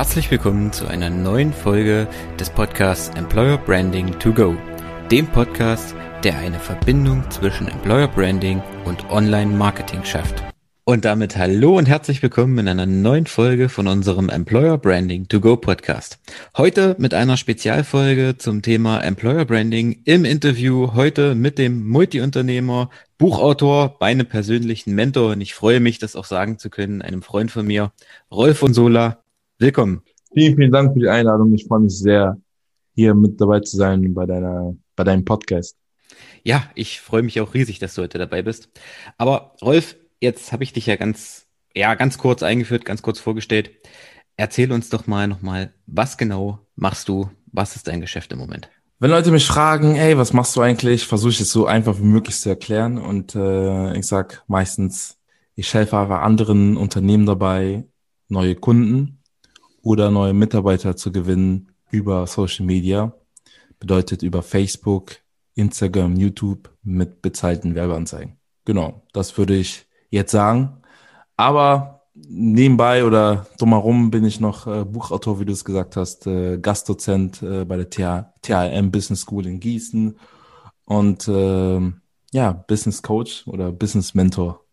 Herzlich willkommen zu einer neuen Folge des Podcasts Employer Branding to Go, dem Podcast, der eine Verbindung zwischen Employer Branding und Online Marketing schafft. Und damit hallo und herzlich willkommen in einer neuen Folge von unserem Employer Branding to Go Podcast. Heute mit einer Spezialfolge zum Thema Employer Branding im Interview heute mit dem Multiunternehmer, Buchautor, meinem persönlichen Mentor und ich freue mich, das auch sagen zu können, einem Freund von mir, Rolf von Sola. Willkommen. Vielen, vielen Dank für die Einladung. Ich freue mich sehr, hier mit dabei zu sein bei deiner, bei deinem Podcast. Ja, ich freue mich auch riesig, dass du heute dabei bist. Aber Rolf, jetzt habe ich dich ja ganz, ja, ganz kurz eingeführt, ganz kurz vorgestellt. Erzähl uns doch mal nochmal, was genau machst du? Was ist dein Geschäft im Moment? Wenn Leute mich fragen, hey, was machst du eigentlich, versuche ich es so einfach wie möglich zu erklären. Und äh, ich sag meistens, ich helfe einfach anderen Unternehmen dabei, neue Kunden oder neue Mitarbeiter zu gewinnen über Social Media. Bedeutet über Facebook, Instagram, YouTube mit bezahlten Werbeanzeigen. Genau, das würde ich jetzt sagen. Aber nebenbei oder drumherum bin ich noch äh, Buchautor, wie du es gesagt hast, äh, Gastdozent äh, bei der THM Business School in Gießen und äh, ja, Business Coach oder Business Mentor.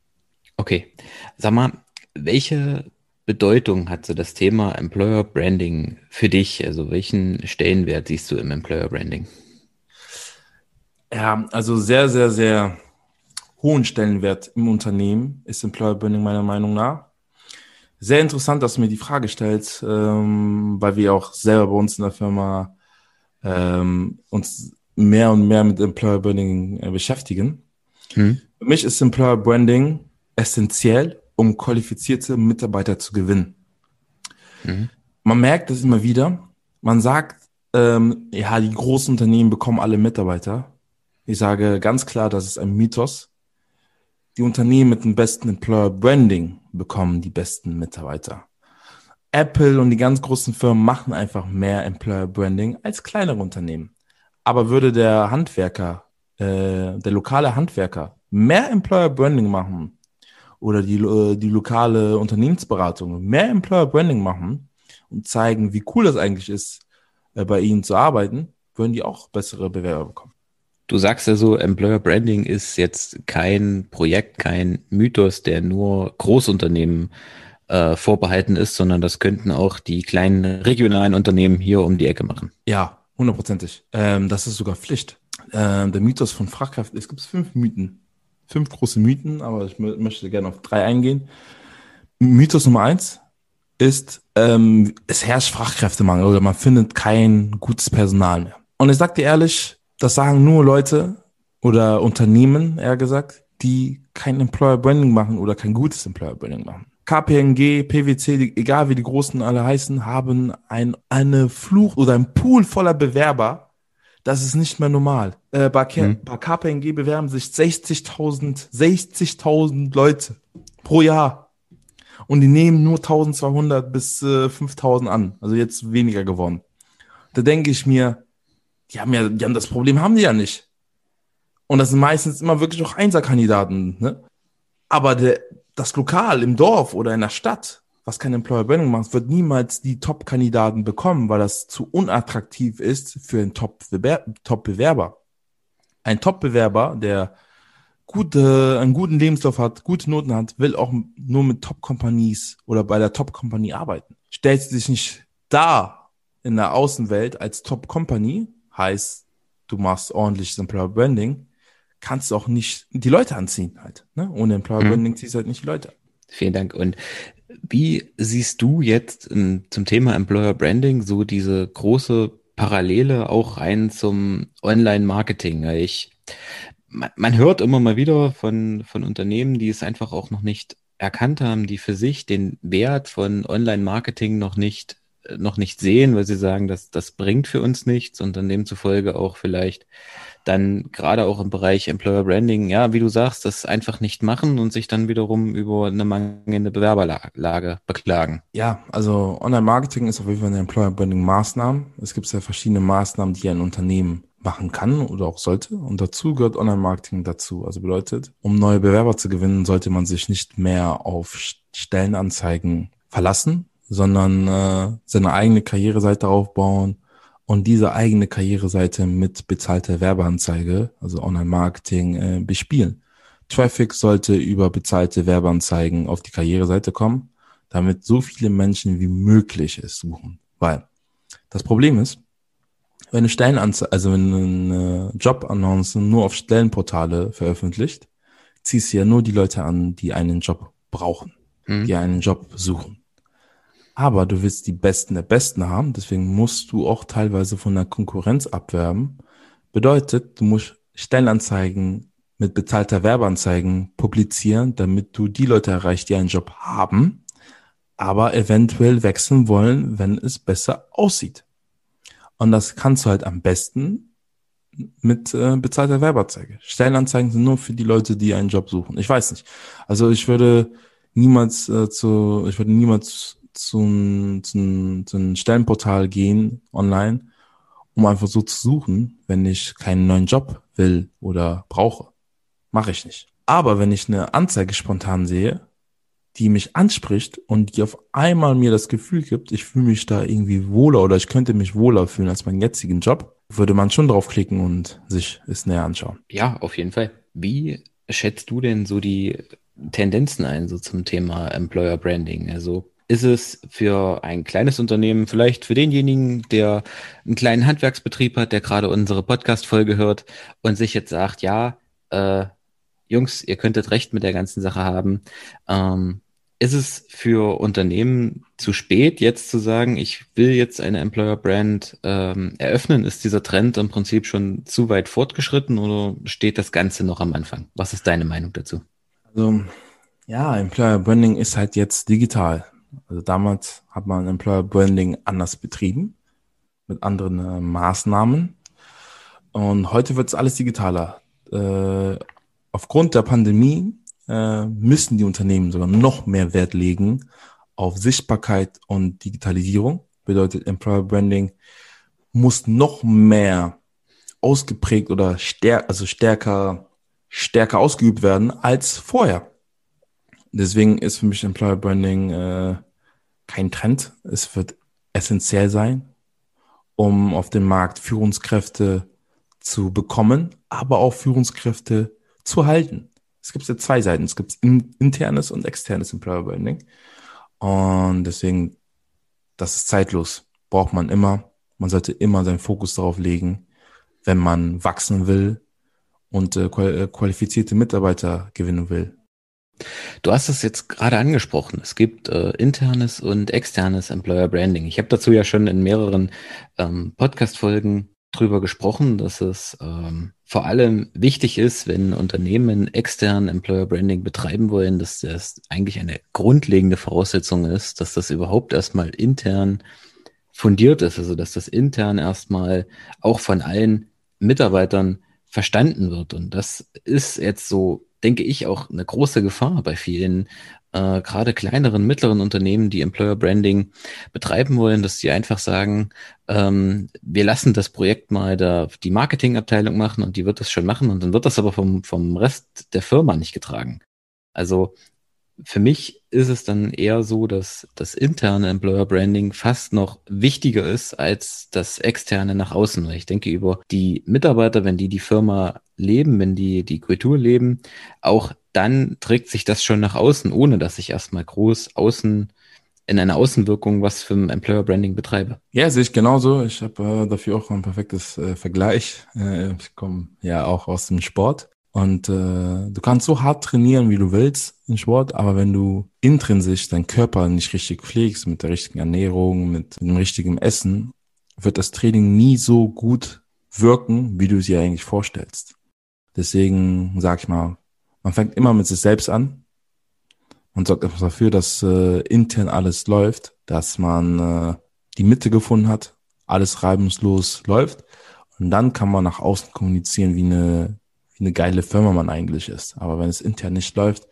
Okay, sag mal, welche Bedeutung hat so das Thema Employer Branding für dich? Also welchen Stellenwert siehst du im Employer Branding? Ja, also sehr, sehr, sehr hohen Stellenwert im Unternehmen ist Employer Branding meiner Meinung nach. Sehr interessant, dass du mir die Frage stellst, ähm, weil wir auch selber bei uns in der Firma ähm, uns mehr und mehr mit Employer Branding äh, beschäftigen. Hm. Für mich ist Employer Branding essentiell, um qualifizierte Mitarbeiter zu gewinnen. Hm. Man merkt das immer wieder. Man sagt, ähm, ja, die großen Unternehmen bekommen alle Mitarbeiter. Ich sage ganz klar, das ist ein Mythos die Unternehmen mit dem besten Employer Branding bekommen die besten Mitarbeiter. Apple und die ganz großen Firmen machen einfach mehr Employer Branding als kleinere Unternehmen. Aber würde der Handwerker, äh, der lokale Handwerker mehr Employer Branding machen oder die, äh, die lokale Unternehmensberatung mehr Employer Branding machen und zeigen, wie cool das eigentlich ist, äh, bei ihnen zu arbeiten, würden die auch bessere Bewerber bekommen. Du sagst ja so, Employer Branding ist jetzt kein Projekt, kein Mythos, der nur Großunternehmen äh, vorbehalten ist, sondern das könnten auch die kleinen regionalen Unternehmen hier um die Ecke machen. Ja, hundertprozentig. Ähm, das ist sogar Pflicht. Ähm, der Mythos von Fachkräften, es gibt fünf Mythen. Fünf große Mythen, aber ich möchte gerne auf drei eingehen. Mythos Nummer eins ist, ähm, es herrscht Fachkräftemangel oder man findet kein gutes Personal mehr. Und ich sag dir ehrlich, das sagen nur Leute oder Unternehmen, eher gesagt, die kein Employer Branding machen oder kein gutes Employer Branding machen. KPNG, PwC, egal wie die Großen alle heißen, haben ein, eine Fluch oder ein Pool voller Bewerber. Das ist nicht mehr normal. Äh, bei, hm. bei KPNG bewerben sich 60.000, 60.000 Leute pro Jahr. Und die nehmen nur 1200 bis äh, 5000 an. Also jetzt weniger geworden. Da denke ich mir, die haben ja, die haben das Problem haben die ja nicht. Und das sind meistens immer wirklich auch Einserkandidaten, ne? Aber der, das Lokal im Dorf oder in der Stadt, was kein Employer Branding macht, wird niemals die Top-Kandidaten bekommen, weil das zu unattraktiv ist für einen Top-Bewerber. Ein Top-Bewerber, der gute, einen guten Lebenslauf hat, gute Noten hat, will auch nur mit Top-Companies oder bei der Top-Company arbeiten. Stellt sich nicht da in der Außenwelt als Top-Company, heißt, du machst ordentliches Employer Branding, kannst du auch nicht die Leute anziehen halt. Ne? Ohne Employer mhm. Branding ziehst du halt nicht die Leute. Vielen Dank. Und wie siehst du jetzt um, zum Thema Employer Branding so diese große Parallele auch rein zum Online-Marketing? Ich, man, man hört immer mal wieder von, von Unternehmen, die es einfach auch noch nicht erkannt haben, die für sich den Wert von Online-Marketing noch nicht noch nicht sehen, weil sie sagen, dass das bringt für uns nichts und dann demzufolge auch vielleicht dann gerade auch im Bereich Employer Branding, ja, wie du sagst, das einfach nicht machen und sich dann wiederum über eine mangelnde Bewerberlage beklagen. Ja, also Online-Marketing ist auf jeden Fall eine Employer Branding Maßnahme. Es gibt ja verschiedene Maßnahmen, die ein Unternehmen machen kann oder auch sollte. Und dazu gehört Online-Marketing dazu. Also bedeutet, um neue Bewerber zu gewinnen, sollte man sich nicht mehr auf Stellenanzeigen verlassen, sondern äh, seine eigene Karriereseite aufbauen und diese eigene Karriereseite mit bezahlter Werbeanzeige, also Online-Marketing, äh, bespielen. Traffic sollte über bezahlte Werbeanzeigen auf die Karriereseite kommen, damit so viele Menschen wie möglich es suchen. Weil das Problem ist, wenn eine Stellenanzeige, also wenn eine Jobannonce nur auf Stellenportale veröffentlicht, ziehst du ja nur die Leute an, die einen Job brauchen, hm. die einen Job suchen. Aber du willst die Besten der Besten haben, deswegen musst du auch teilweise von der Konkurrenz abwerben. Bedeutet, du musst Stellenanzeigen mit bezahlter Werbeanzeigen publizieren, damit du die Leute erreichst, die einen Job haben, aber eventuell wechseln wollen, wenn es besser aussieht. Und das kannst du halt am besten mit äh, bezahlter Werbeanzeige. Stellenanzeigen sind nur für die Leute, die einen Job suchen. Ich weiß nicht. Also ich würde niemals äh, zu, ich würde niemals zum, zum, zum Stellenportal gehen online, um einfach so zu suchen, wenn ich keinen neuen Job will oder brauche. Mache ich nicht. Aber wenn ich eine Anzeige spontan sehe, die mich anspricht und die auf einmal mir das Gefühl gibt, ich fühle mich da irgendwie wohler oder ich könnte mich wohler fühlen als meinen jetzigen Job, würde man schon draufklicken und sich es näher anschauen. Ja, auf jeden Fall. Wie schätzt du denn so die Tendenzen ein, so zum Thema Employer Branding? Also ist es für ein kleines Unternehmen, vielleicht für denjenigen, der einen kleinen Handwerksbetrieb hat, der gerade unsere Podcast-Folge hört und sich jetzt sagt, ja, äh, Jungs, ihr könntet recht mit der ganzen Sache haben. Ähm, ist es für Unternehmen zu spät, jetzt zu sagen, ich will jetzt eine Employer Brand ähm, eröffnen? Ist dieser Trend im Prinzip schon zu weit fortgeschritten oder steht das Ganze noch am Anfang? Was ist deine Meinung dazu? Also, ja, Employer Branding ist halt jetzt digital. Also damals hat man Employer Branding anders betrieben, mit anderen äh, Maßnahmen. Und heute wird es alles digitaler. Äh, aufgrund der Pandemie äh, müssen die Unternehmen sogar noch mehr Wert legen auf Sichtbarkeit und Digitalisierung. Bedeutet, Employer Branding muss noch mehr ausgeprägt oder stärker, also stärker, stärker ausgeübt werden als vorher. Deswegen ist für mich Employer Branding äh, kein Trend. Es wird essentiell sein, um auf dem Markt Führungskräfte zu bekommen, aber auch Führungskräfte zu halten es gibt ja zwei Seiten. Es gibt internes und externes Employer Branding. Und deswegen, das ist zeitlos. Braucht man immer. Man sollte immer seinen Fokus darauf legen, wenn man wachsen will und äh, äh qualifizierte Mitarbeiter gewinnen will. Du hast es jetzt gerade angesprochen. Es gibt äh, internes und externes Employer Branding. Ich habe dazu ja schon in mehreren ähm, Podcast-Folgen drüber gesprochen, dass es ähm, vor allem wichtig ist, wenn Unternehmen extern Employer Branding betreiben wollen, dass das eigentlich eine grundlegende Voraussetzung ist, dass das überhaupt erstmal intern fundiert ist, also dass das intern erstmal auch von allen Mitarbeitern verstanden wird. Und das ist jetzt so, denke ich, auch eine große Gefahr bei vielen äh, gerade kleineren, mittleren Unternehmen, die Employer Branding betreiben wollen, dass sie einfach sagen, ähm, wir lassen das Projekt mal da die Marketingabteilung machen und die wird das schon machen und dann wird das aber vom, vom Rest der Firma nicht getragen. Also für mich ist es dann eher so, dass das interne Employer Branding fast noch wichtiger ist als das externe nach außen. Ich denke über die Mitarbeiter, wenn die die Firma leben, wenn die die Kultur leben, auch dann trägt sich das schon nach außen, ohne dass ich erstmal groß außen in einer Außenwirkung was für ein Employer Branding betreibe. Ja, sehe ich genauso. Ich habe äh, dafür auch ein perfektes äh, Vergleich. Äh, ich komme ja auch aus dem Sport. Und äh, du kannst so hart trainieren, wie du willst in Sport, aber wenn du intrinsisch deinen Körper nicht richtig pflegst, mit der richtigen Ernährung, mit dem richtigen Essen, wird das Training nie so gut wirken, wie du es dir eigentlich vorstellst. Deswegen sag ich mal, man fängt immer mit sich selbst an und sorgt etwas dafür, dass äh, intern alles läuft, dass man äh, die Mitte gefunden hat, alles reibungslos läuft und dann kann man nach außen kommunizieren, wie eine wie eine geile Firma man eigentlich ist. Aber wenn es intern nicht läuft,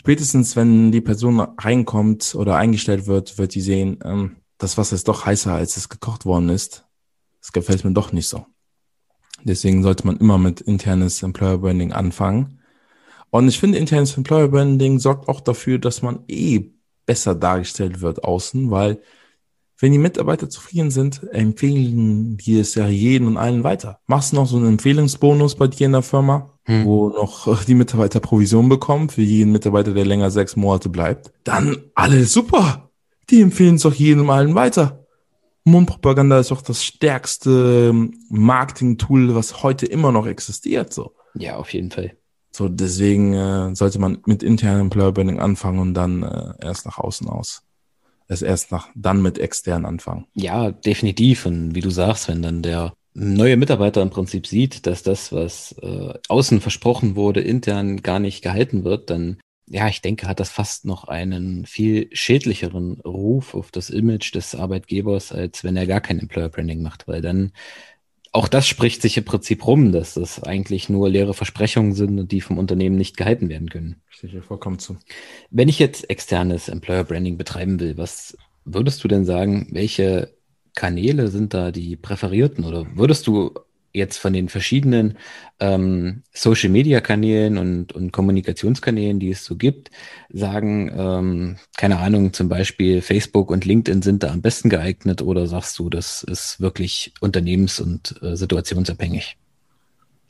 spätestens wenn die Person reinkommt oder eingestellt wird, wird die sehen, ähm, das Wasser ist doch heißer, als es gekocht worden ist. Das gefällt mir doch nicht so. Deswegen sollte man immer mit internes Employer Branding anfangen. Und ich finde, internes Employer Branding sorgt auch dafür, dass man eh besser dargestellt wird außen, weil wenn die Mitarbeiter zufrieden sind, empfehlen die es ja jeden und allen weiter. Machst du noch so einen Empfehlungsbonus bei dir in der Firma, hm. wo noch die Mitarbeiter Provision bekommen für jeden Mitarbeiter, der länger sechs Monate bleibt? Dann alles super. Die empfehlen es doch jedem und allen weiter. Mundpropaganda ist auch das stärkste ähm, Marketing-Tool, was heute immer noch existiert. So. Ja, auf jeden Fall. So, deswegen äh, sollte man mit internem Employer Branding anfangen und dann äh, erst nach außen aus es erst nach, dann mit extern anfangen. Ja, definitiv. Und wie du sagst, wenn dann der neue Mitarbeiter im Prinzip sieht, dass das, was äh, außen versprochen wurde, intern gar nicht gehalten wird, dann, ja, ich denke, hat das fast noch einen viel schädlicheren Ruf auf das Image des Arbeitgebers, als wenn er gar kein Employer Branding macht, weil dann auch das spricht sich im Prinzip rum, dass das eigentlich nur leere Versprechungen sind und die vom Unternehmen nicht gehalten werden können. Stehe ich vollkommen zu. Wenn ich jetzt externes Employer Branding betreiben will, was würdest du denn sagen, welche Kanäle sind da die präferierten oder würdest du jetzt von den verschiedenen ähm, Social-Media-Kanälen und, und Kommunikationskanälen, die es so gibt, sagen, ähm, keine Ahnung, zum Beispiel Facebook und LinkedIn sind da am besten geeignet oder sagst du, das ist wirklich unternehmens- und äh, situationsabhängig?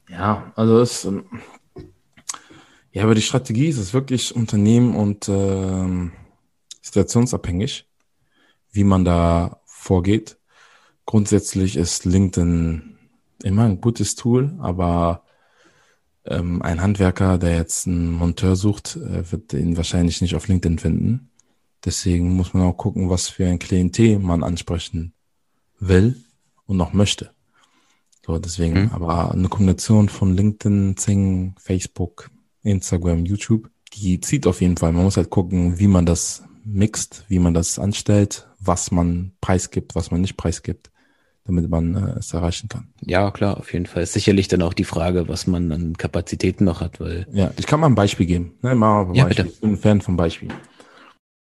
Ja, also es, ähm, ja, aber die Strategie ist es wirklich Unternehmen und äh, situationsabhängig, wie man da vorgeht. Grundsätzlich ist LinkedIn immer ein gutes Tool, aber ähm, ein Handwerker, der jetzt einen Monteur sucht, äh, wird ihn wahrscheinlich nicht auf LinkedIn finden. Deswegen muss man auch gucken, was für ein Klientel man ansprechen will und noch möchte. So, deswegen, mhm. aber eine Kombination von LinkedIn, Zing, Facebook, Instagram, YouTube, die zieht auf jeden Fall. Man muss halt gucken, wie man das mixt, wie man das anstellt, was man preisgibt, was man nicht preisgibt damit man äh, es erreichen kann. Ja, klar, auf jeden Fall. Ist sicherlich dann auch die Frage, was man an Kapazitäten noch hat, weil. Ja, ich kann mal ein Beispiel geben. Ne, mal ein ja, Beispiel. Bitte. Ich bin ein Fan von Beispielen.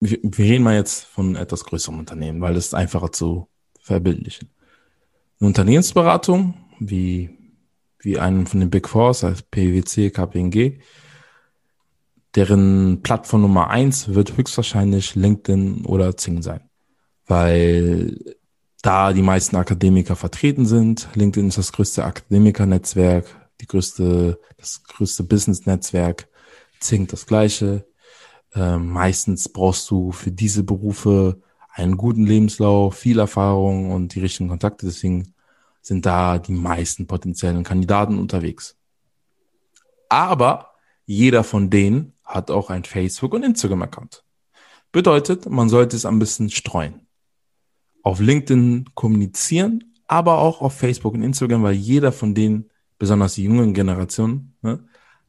Wir, wir reden mal jetzt von etwas größerem Unternehmen, weil es einfacher zu verbildlichen. Eine Unternehmensberatung, wie, wie einen von den Big Fours, als PwC, KPMG, deren Plattform Nummer eins wird höchstwahrscheinlich LinkedIn oder Zing sein. Weil da die meisten Akademiker vertreten sind. LinkedIn ist das größte Akademikernetzwerk, die größte, das größte Business-Netzwerk. Zink das gleiche. Ähm, meistens brauchst du für diese Berufe einen guten Lebenslauf, viel Erfahrung und die richtigen Kontakte. Deswegen sind da die meisten potenziellen Kandidaten unterwegs. Aber jeder von denen hat auch ein Facebook- und Instagram-Account. Bedeutet, man sollte es ein bisschen streuen auf LinkedIn kommunizieren, aber auch auf Facebook und Instagram, weil jeder von denen, besonders die jungen Generationen, ne,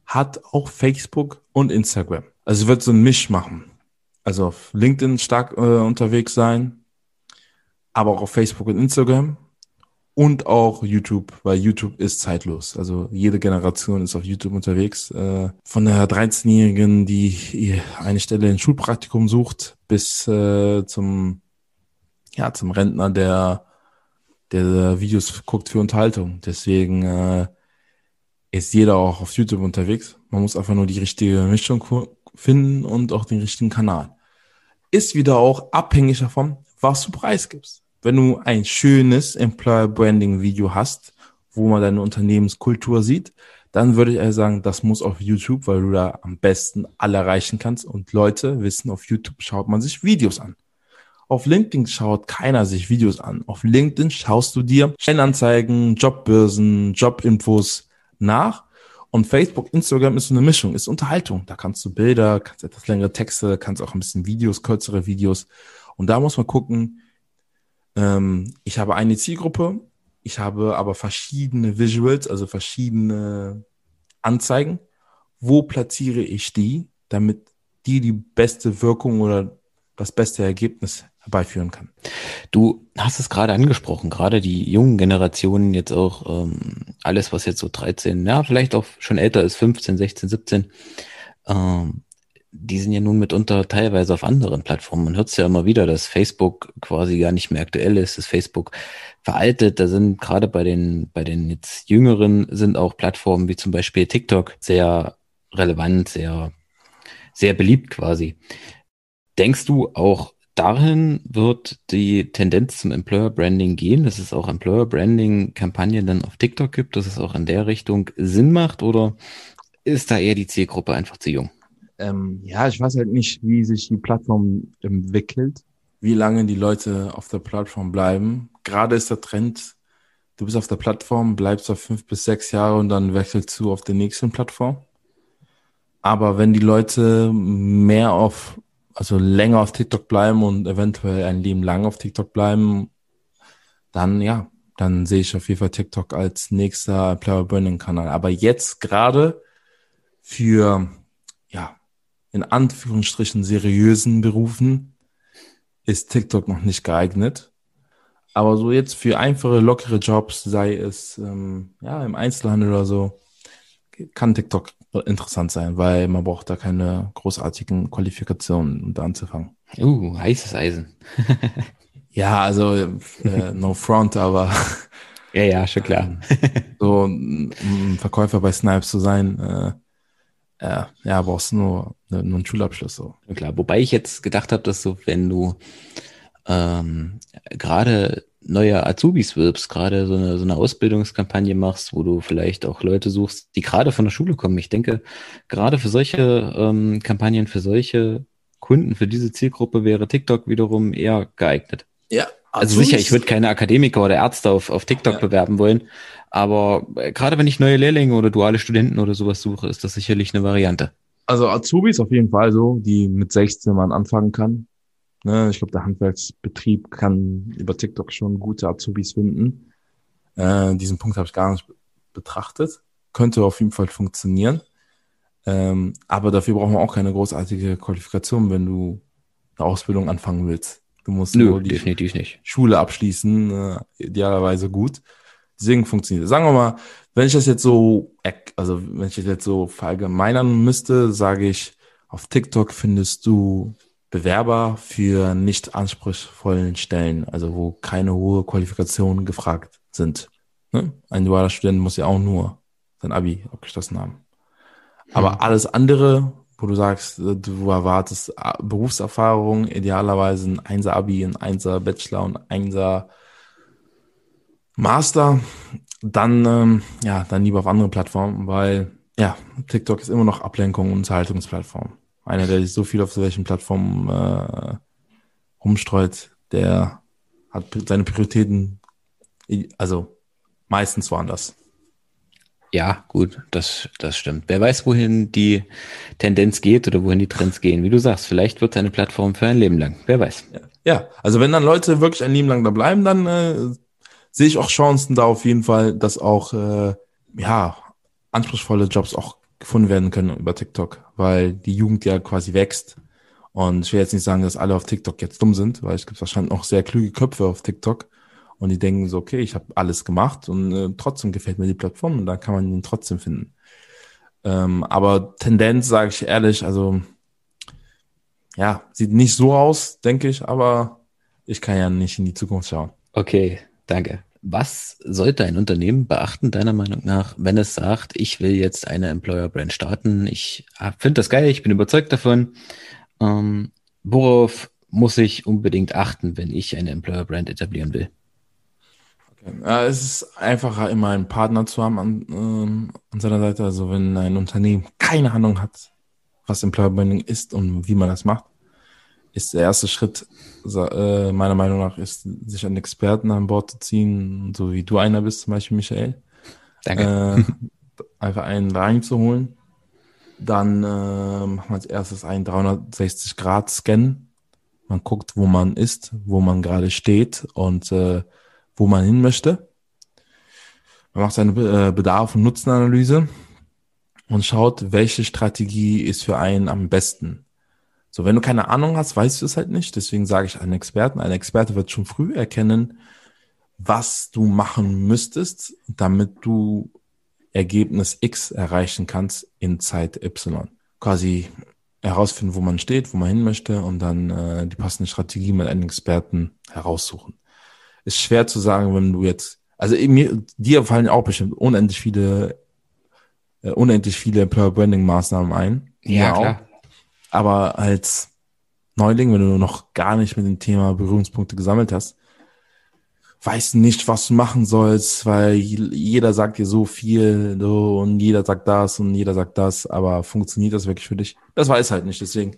hat auch Facebook und Instagram. Also wird so ein Misch machen. Also auf LinkedIn stark äh, unterwegs sein, aber auch auf Facebook und Instagram und auch YouTube, weil YouTube ist zeitlos. Also jede Generation ist auf YouTube unterwegs. Äh, von der 13-Jährigen, die eine Stelle in Schulpraktikum sucht, bis äh, zum ja, zum Rentner, der, der Videos guckt für Unterhaltung. Deswegen äh, ist jeder auch auf YouTube unterwegs. Man muss einfach nur die richtige Mischung finden und auch den richtigen Kanal. Ist wieder auch abhängig davon, was du preisgibst. Wenn du ein schönes Employer Branding Video hast, wo man deine Unternehmenskultur sieht, dann würde ich eher sagen, das muss auf YouTube, weil du da am besten alle erreichen kannst und Leute wissen, auf YouTube schaut man sich Videos an. Auf LinkedIn schaut keiner sich Videos an. Auf LinkedIn schaust du dir Stellenanzeigen, Jobbörsen, Jobinfos nach. Und Facebook, Instagram ist so eine Mischung, ist Unterhaltung. Da kannst du Bilder, kannst etwas längere Texte, kannst auch ein bisschen Videos, kürzere Videos. Und da muss man gucken, ähm, ich habe eine Zielgruppe, ich habe aber verschiedene Visuals, also verschiedene Anzeigen. Wo platziere ich die, damit die die beste Wirkung oder das beste Ergebnis herbeiführen kann. Du hast es gerade angesprochen, gerade die jungen Generationen jetzt auch ähm, alles, was jetzt so 13, ja, vielleicht auch schon älter ist, 15, 16, 17, ähm, die sind ja nun mitunter teilweise auf anderen Plattformen. Man hört es ja immer wieder, dass Facebook quasi gar nicht mehr aktuell ist, dass Facebook veraltet. Da sind gerade bei den, bei den jetzt Jüngeren sind auch Plattformen wie zum Beispiel TikTok sehr relevant, sehr, sehr beliebt quasi. Denkst du auch dahin wird die Tendenz zum Employer Branding gehen, dass es auch Employer Branding Kampagnen dann auf TikTok gibt, dass es auch in der Richtung Sinn macht oder ist da eher die Zielgruppe einfach zu jung? Ähm, ja, ich weiß halt nicht, wie sich die Plattform entwickelt, wie lange die Leute auf der Plattform bleiben. Gerade ist der Trend, du bist auf der Plattform, bleibst da fünf bis sechs Jahre und dann wechselst du auf die nächste Plattform. Aber wenn die Leute mehr auf also länger auf TikTok bleiben und eventuell ein Leben lang auf TikTok bleiben, dann ja, dann sehe ich auf jeden Fall TikTok als nächster Player Burning Kanal. Aber jetzt gerade für, ja, in Anführungsstrichen seriösen Berufen ist TikTok noch nicht geeignet. Aber so jetzt für einfache, lockere Jobs, sei es ähm, ja im Einzelhandel oder so, kann TikTok interessant sein, weil man braucht da keine großartigen Qualifikationen, um da anzufangen. Uh, heißes Eisen. ja, also äh, no front, aber ja, ja, schon klar. so ein Verkäufer bei Snipes zu sein, äh, äh, ja, brauchst du nur, nur einen Schulabschluss so. Ja, klar, wobei ich jetzt gedacht habe, dass so, wenn du ähm, gerade neue Azubis wirbst, gerade so eine, so eine Ausbildungskampagne machst, wo du vielleicht auch Leute suchst, die gerade von der Schule kommen. Ich denke, gerade für solche ähm, Kampagnen, für solche Kunden, für diese Zielgruppe wäre TikTok wiederum eher geeignet. Ja. Also Azubis. sicher, ich würde keine Akademiker oder Ärzte auf, auf TikTok ja. bewerben wollen, aber äh, gerade wenn ich neue Lehrlinge oder duale Studenten oder sowas suche, ist das sicherlich eine Variante. Also Azubis auf jeden Fall so, die mit 16 man anfangen kann. Ne? Ich glaube, der Handwerksbetrieb kann über TikTok schon gute Azubis finden. Äh, diesen Punkt habe ich gar nicht betrachtet. Könnte auf jeden Fall funktionieren. Ähm, aber dafür brauchen wir auch keine großartige Qualifikation, wenn du eine Ausbildung anfangen willst. Du musst Nö, nur die definitiv nicht. Schule abschließen, äh, idealerweise gut. Deswegen funktioniert. Sagen wir mal, wenn ich das jetzt so, also wenn ich das jetzt so verallgemeinern müsste, sage ich, auf TikTok findest du Bewerber für nicht anspruchsvollen Stellen, also wo keine hohe Qualifikationen gefragt sind. Ne? Ein dualer Student muss ja auch nur sein Abi abgeschlossen haben. Aber hm. alles andere, wo du sagst, äh, du erwartest äh, Berufserfahrung, idealerweise ein Einser Abi, ein Einser Bachelor und Einser Master, dann ähm, ja, dann lieber auf andere Plattformen, weil ja, TikTok ist immer noch Ablenkung und Unterhaltungsplattform einer, der sich so viel auf solchen Plattformen äh, rumstreut, der hat seine Prioritäten, also meistens woanders. Ja, gut, das, das stimmt. Wer weiß, wohin die Tendenz geht oder wohin die Trends gehen. Wie du sagst, vielleicht wird es eine Plattform für ein Leben lang. Wer weiß. Ja, ja. also wenn dann Leute wirklich ein Leben lang da bleiben, dann äh, sehe ich auch Chancen da auf jeden Fall, dass auch äh, ja anspruchsvolle Jobs auch gefunden werden können über TikTok, weil die Jugend ja quasi wächst. Und ich will jetzt nicht sagen, dass alle auf TikTok jetzt dumm sind, weil es gibt wahrscheinlich noch sehr kluge Köpfe auf TikTok und die denken so, okay, ich habe alles gemacht und äh, trotzdem gefällt mir die Plattform und da kann man ihn trotzdem finden. Ähm, aber Tendenz, sage ich ehrlich, also ja, sieht nicht so aus, denke ich, aber ich kann ja nicht in die Zukunft schauen. Okay, danke. Was sollte ein Unternehmen beachten, deiner Meinung nach, wenn es sagt, ich will jetzt eine Employer Brand starten? Ich finde das geil, ich bin überzeugt davon. Ähm, worauf muss ich unbedingt achten, wenn ich eine Employer Brand etablieren will? Okay. Es ist einfacher, immer einen Partner zu haben an, ähm, an seiner Seite. Also wenn ein Unternehmen keine Ahnung hat, was Employer Branding ist und wie man das macht, ist der erste Schritt, äh, meiner Meinung nach, ist, sich einen Experten an Bord zu ziehen, so wie du einer bist, zum Beispiel Michael. Danke. Äh, einfach einen reinzuholen. Dann äh, macht man als erstes einen 360-Grad-Scan. Man guckt, wo man ist, wo man gerade steht und äh, wo man hin möchte. Man macht seine äh, Bedarf- und Nutzenanalyse und schaut, welche Strategie ist für einen am besten. So, wenn du keine Ahnung hast, weißt du es halt nicht. Deswegen sage ich einen Experten. Ein Experte wird schon früh erkennen, was du machen müsstest, damit du Ergebnis X erreichen kannst in Zeit Y. Quasi herausfinden, wo man steht, wo man hin möchte und dann äh, die passende Strategie mit einem Experten heraussuchen. Ist schwer zu sagen, wenn du jetzt, also mir, dir fallen auch bestimmt unendlich viele, äh, unendlich viele Employer Branding Maßnahmen ein. Ja, klar. Auch. Aber als Neuling, wenn du noch gar nicht mit dem Thema Berührungspunkte gesammelt hast, weißt nicht, was du machen sollst, weil jeder sagt dir so viel so, und jeder sagt das und jeder sagt das, aber funktioniert das wirklich für dich? Das weiß halt nicht. Deswegen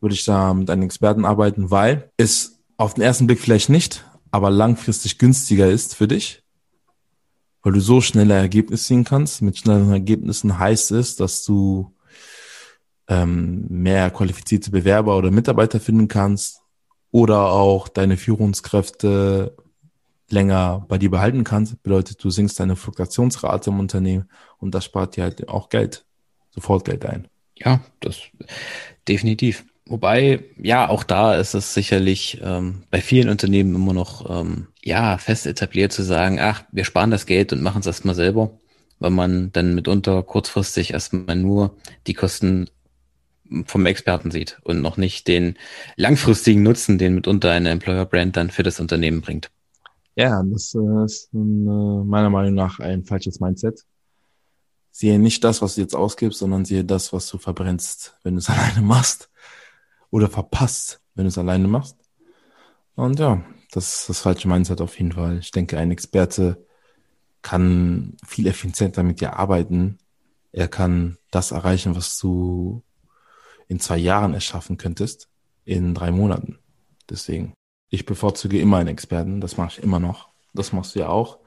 würde ich da mit einem Experten arbeiten, weil es auf den ersten Blick vielleicht nicht, aber langfristig günstiger ist für dich, weil du so schnelle Ergebnisse ziehen kannst. Mit schnellen Ergebnissen heißt es, dass du ähm, mehr qualifizierte Bewerber oder Mitarbeiter finden kannst oder auch deine Führungskräfte länger bei dir behalten kannst. Bedeutet, du sinkst deine Fluktuationsrate im Unternehmen und das spart dir halt auch Geld, sofort Geld ein. Ja, das definitiv. Wobei, ja, auch da ist es sicherlich ähm, bei vielen Unternehmen immer noch ähm, ja fest etabliert zu sagen, ach, wir sparen das Geld und machen es erstmal selber, weil man dann mitunter kurzfristig erstmal nur die Kosten vom Experten sieht und noch nicht den langfristigen Nutzen, den mitunter eine Employer Brand dann für das Unternehmen bringt. Ja, das äh, ist äh, meiner Meinung nach ein falsches Mindset. Sehe nicht das, was du jetzt ausgibst, sondern sehe das, was du verbrennst, wenn du es alleine machst oder verpasst, wenn du es alleine machst. Und ja, das ist das falsche Mindset auf jeden Fall. Ich denke, ein Experte kann viel effizienter mit dir arbeiten. Er kann das erreichen, was du in zwei Jahren erschaffen könntest, in drei Monaten. Deswegen, ich bevorzuge immer einen Experten. Das mache ich immer noch. Das machst du ja auch.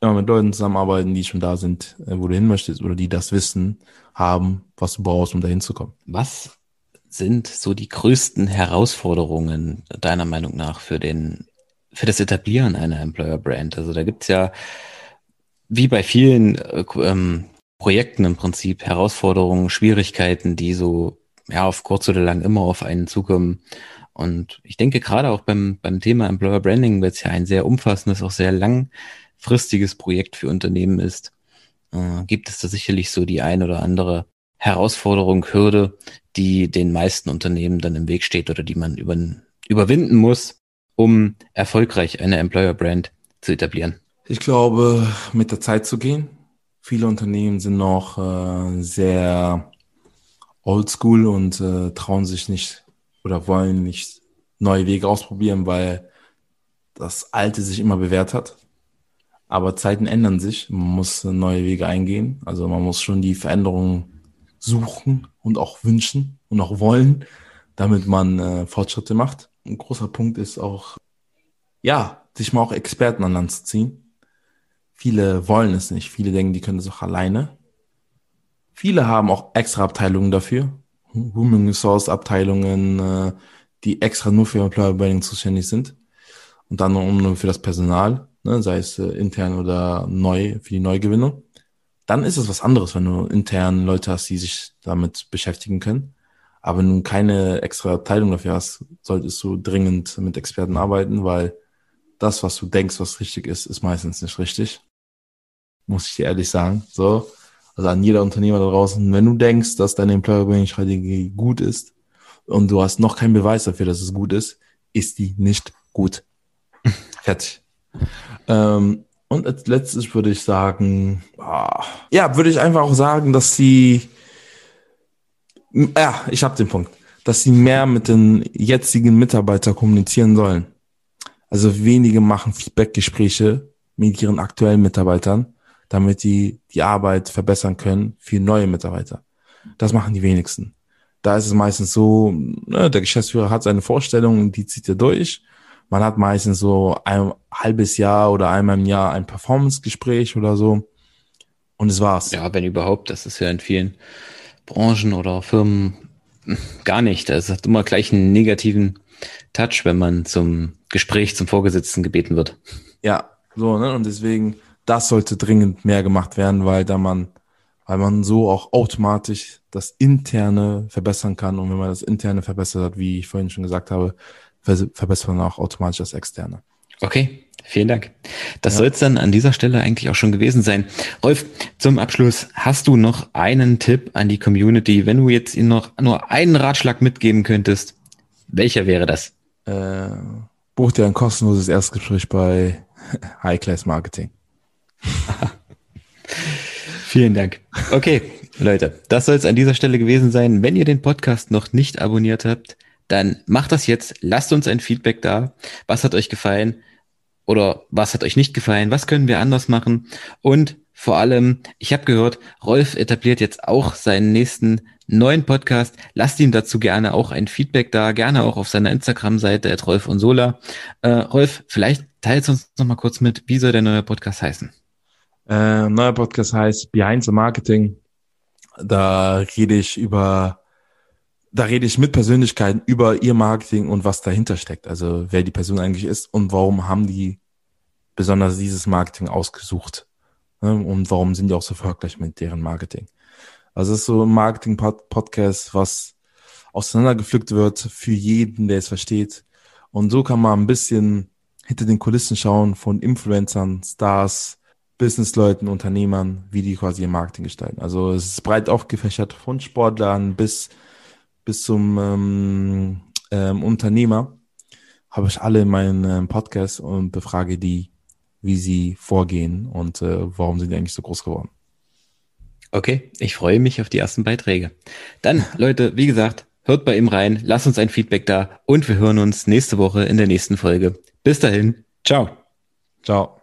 Immer mit Leuten zusammenarbeiten, die schon da sind, äh, wo du hin möchtest oder die das Wissen haben, was du brauchst, um dahin zu kommen. Was sind so die größten Herausforderungen deiner Meinung nach für den, für das Etablieren einer Employer Brand? Also da gibt's ja, wie bei vielen äh, ähm, Projekten im Prinzip, Herausforderungen, Schwierigkeiten, die so, ja, auf kurz oder lang immer auf einen zukommen. Und ich denke gerade auch beim, beim Thema Employer Branding, weil es ja ein sehr umfassendes, auch sehr langfristiges Projekt für Unternehmen ist, äh, gibt es da sicherlich so die ein oder andere Herausforderung, Hürde, die den meisten Unternehmen dann im Weg steht oder die man über, überwinden muss, um erfolgreich eine Employer Brand zu etablieren? Ich glaube, mit der Zeit zu gehen. Viele Unternehmen sind noch äh, sehr oldschool und äh, trauen sich nicht oder wollen nicht neue Wege ausprobieren, weil das Alte sich immer bewährt hat. Aber Zeiten ändern sich. Man muss neue Wege eingehen. Also man muss schon die Veränderungen suchen und auch wünschen und auch wollen, damit man äh, Fortschritte macht. Ein großer Punkt ist auch, ja, sich mal auch Experten an Land zu ziehen. Viele wollen es nicht. Viele denken, die können es auch alleine. Viele haben auch extra Abteilungen dafür. Human Resource Abteilungen, äh, die extra nur für Employer Branding zuständig sind. Und dann nur für das Personal, ne, sei es äh, intern oder neu, für die Neugewinnung dann ist es was anderes, wenn du intern Leute hast, die sich damit beschäftigen können. Aber du keine extra Abteilung dafür hast, solltest du dringend mit Experten arbeiten, weil das, was du denkst, was richtig ist, ist meistens nicht richtig. Muss ich dir ehrlich sagen. So. Also an jeder Unternehmer da draußen, wenn du denkst, dass deine Employer Branding Strategie gut ist und du hast noch keinen Beweis dafür, dass es gut ist, ist die nicht gut. Fertig. ähm, und als letztes würde ich sagen, ah, ja, würde ich einfach auch sagen, dass sie, ja, ich habe den Punkt, dass sie mehr mit den jetzigen Mitarbeitern kommunizieren sollen. Also wenige machen Feedbackgespräche mit ihren aktuellen Mitarbeitern, damit die die Arbeit verbessern können für neue Mitarbeiter. Das machen die wenigsten. Da ist es meistens so, ne, der Geschäftsführer hat seine Vorstellungen, die zieht er durch man hat meistens so ein halbes Jahr oder einmal im Jahr ein Performance-Gespräch oder so. Und es war's. Ja, wenn überhaupt. Das ist ja in vielen Branchen oder Firmen gar nicht. Es hat immer gleich einen negativen Touch, wenn man zum Gespräch zum Vorgesetzten gebeten wird. Ja, so, ne? Und deswegen, das sollte dringend mehr gemacht werden, weil da man, weil man so auch automatisch das Interne verbessern kann. Und wenn man das Interne verbessert hat, wie ich vorhin schon gesagt habe, verbessert man auch automatisch das Externe. Okay, vielen Dank. Das ja. soll es dann an dieser Stelle eigentlich auch schon gewesen sein. Rolf, zum Abschluss, hast du noch einen Tipp an die Community, wenn du jetzt ihnen noch nur einen Ratschlag mitgeben könntest? Welcher wäre das? Äh, buch dir ein kostenloses Erstgespräch bei High Class Marketing. Vielen Dank. Okay, Leute, das soll es an dieser Stelle gewesen sein. Wenn ihr den Podcast noch nicht abonniert habt, dann macht das jetzt. Lasst uns ein Feedback da. Was hat euch gefallen? Oder was hat euch nicht gefallen? Was können wir anders machen? Und vor allem, ich habe gehört, Rolf etabliert jetzt auch seinen nächsten neuen Podcast. Lasst ihm dazu gerne auch ein Feedback da, gerne auch auf seiner Instagram-Seite Rolf und Sola. Äh, Rolf, vielleicht teilst du uns noch mal kurz mit, wie soll der neue Podcast heißen? Äh, neuer Podcast heißt Behind the Marketing. Da rede ich über, da rede ich mit Persönlichkeiten über ihr Marketing und was dahinter steckt. Also wer die Person eigentlich ist und warum haben die besonders dieses Marketing ausgesucht. Ne? Und warum sind die auch so erfolgreich mit deren Marketing. Also es ist so ein Marketing-Podcast, was auseinandergepflückt wird für jeden, der es versteht. Und so kann man ein bisschen hinter den Kulissen schauen von Influencern, Stars, Businessleuten, Unternehmern, wie die quasi ihr Marketing gestalten. Also es ist breit aufgefächert von Sportlern bis, bis zum ähm, ähm, Unternehmer. Habe ich alle in meinem ähm, Podcast und befrage die, wie sie vorgehen und äh, warum sind die eigentlich so groß geworden. Okay, ich freue mich auf die ersten Beiträge. Dann, Leute, wie gesagt, hört bei ihm rein, lasst uns ein Feedback da und wir hören uns nächste Woche in der nächsten Folge. Bis dahin, ciao. Ciao.